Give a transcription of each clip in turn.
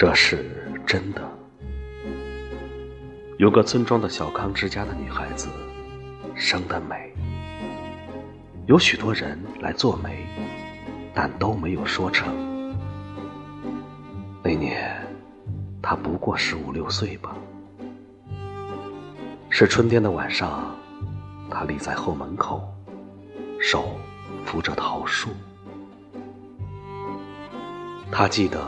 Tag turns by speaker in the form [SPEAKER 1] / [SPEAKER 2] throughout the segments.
[SPEAKER 1] 这是真的。有个村庄的小康之家的女孩子，生得美，有许多人来做媒，但都没有说成。那年，她不过十五六岁吧。是春天的晚上，她立在后门口，手扶着桃树。她记得，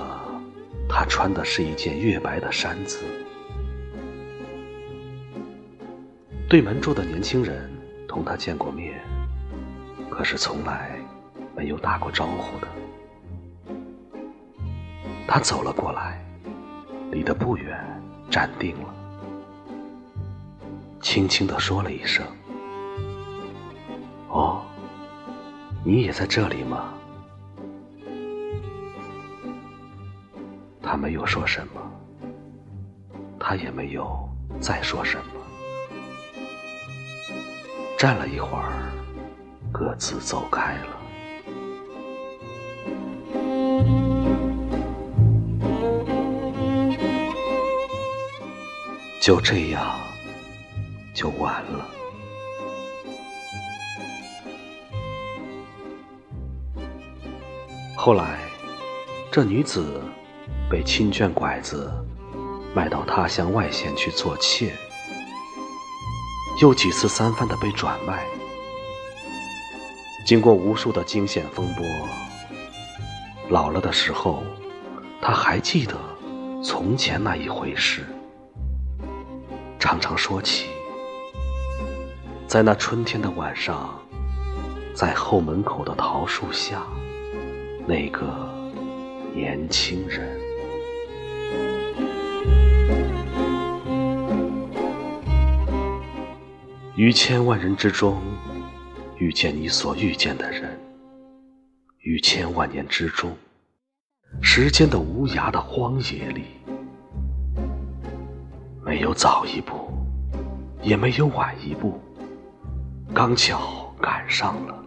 [SPEAKER 1] 他穿的是一件月白的衫子。对门住的年轻人同他见过面，可是从来没有打过招呼的。他走了过来，离得不远，站定了，轻轻地说了一声：“哦，你也在这里吗？”他没有说什么，他也没有再说什么。站了一会儿，各自走开了。就这样，就完了。后来，这女子。被亲眷拐子卖到他乡外县去做妾，又几次三番的被转卖。经过无数的惊险风波，老了的时候，他还记得从前那一回事，常常说起，在那春天的晚上，在后门口的桃树下，那个年轻人。于千万人之中，遇见你所遇见的人；于千万年之中，时间的无涯的荒野里，没有早一步，也没有晚一步，刚巧赶上了，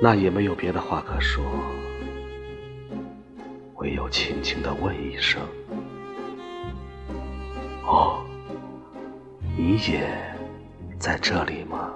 [SPEAKER 1] 那也没有别的话可说，唯有轻轻的问一声：“哦。”你也在这里吗？